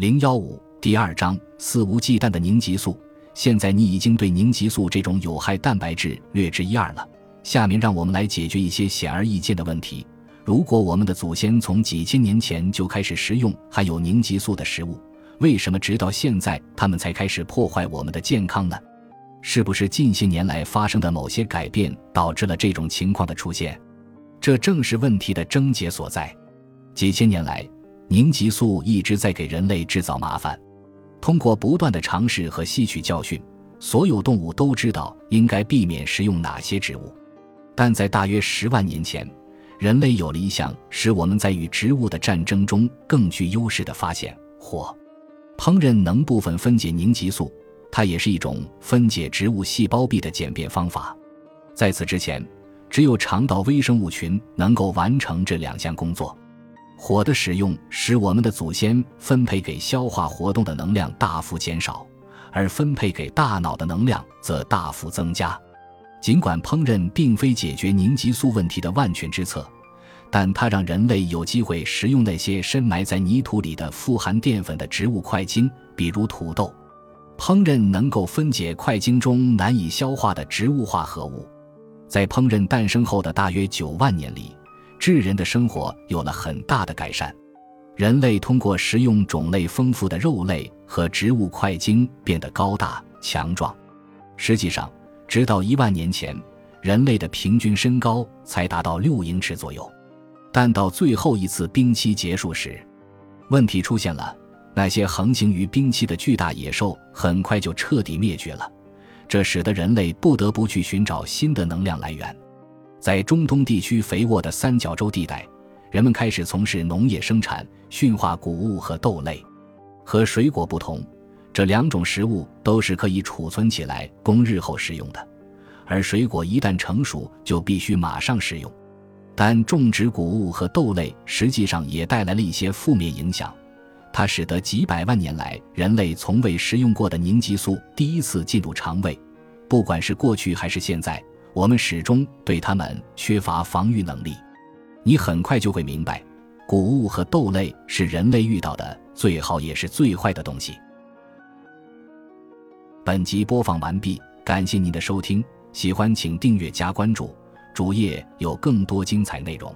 零幺五第二章肆无忌惮的凝集素。现在你已经对凝集素这种有害蛋白质略知一二了。下面让我们来解决一些显而易见的问题。如果我们的祖先从几千年前就开始食用含有凝集素的食物，为什么直到现在他们才开始破坏我们的健康呢？是不是近些年来发生的某些改变导致了这种情况的出现？这正是问题的症结所在。几千年来，凝集素一直在给人类制造麻烦。通过不断的尝试和吸取教训，所有动物都知道应该避免食用哪些植物。但在大约十万年前，人类有了一项使我们在与植物的战争中更具优势的发现：火。烹饪能部分分解凝集素，它也是一种分解植物细胞壁的简便方法。在此之前，只有肠道微生物群能够完成这两项工作。火的使用使我们的祖先分配给消化活动的能量大幅减少，而分配给大脑的能量则大幅增加。尽管烹饪并非解决凝集素问题的万全之策，但它让人类有机会食用那些深埋在泥土里的富含淀粉的植物块茎，比如土豆。烹饪能够分解块茎中难以消化的植物化合物。在烹饪诞生后的大约九万年里。智人的生活有了很大的改善，人类通过食用种类丰富的肉类和植物块茎变得高大强壮。实际上，直到一万年前，人类的平均身高才达到六英尺左右。但到最后一次冰期结束时，问题出现了：那些横行于冰期的巨大野兽很快就彻底灭绝了，这使得人类不得不去寻找新的能量来源。在中东地区肥沃的三角洲地带，人们开始从事农业生产，驯化谷物和豆类。和水果不同，这两种食物都是可以储存起来供日后食用的，而水果一旦成熟就必须马上食用。但种植谷物和豆类实际上也带来了一些负面影响，它使得几百万年来人类从未食用过的凝集素第一次进入肠胃，不管是过去还是现在。我们始终对它们缺乏防御能力，你很快就会明白，谷物和豆类是人类遇到的最好也是最坏的东西。本集播放完毕，感谢您的收听，喜欢请订阅加关注，主页有更多精彩内容。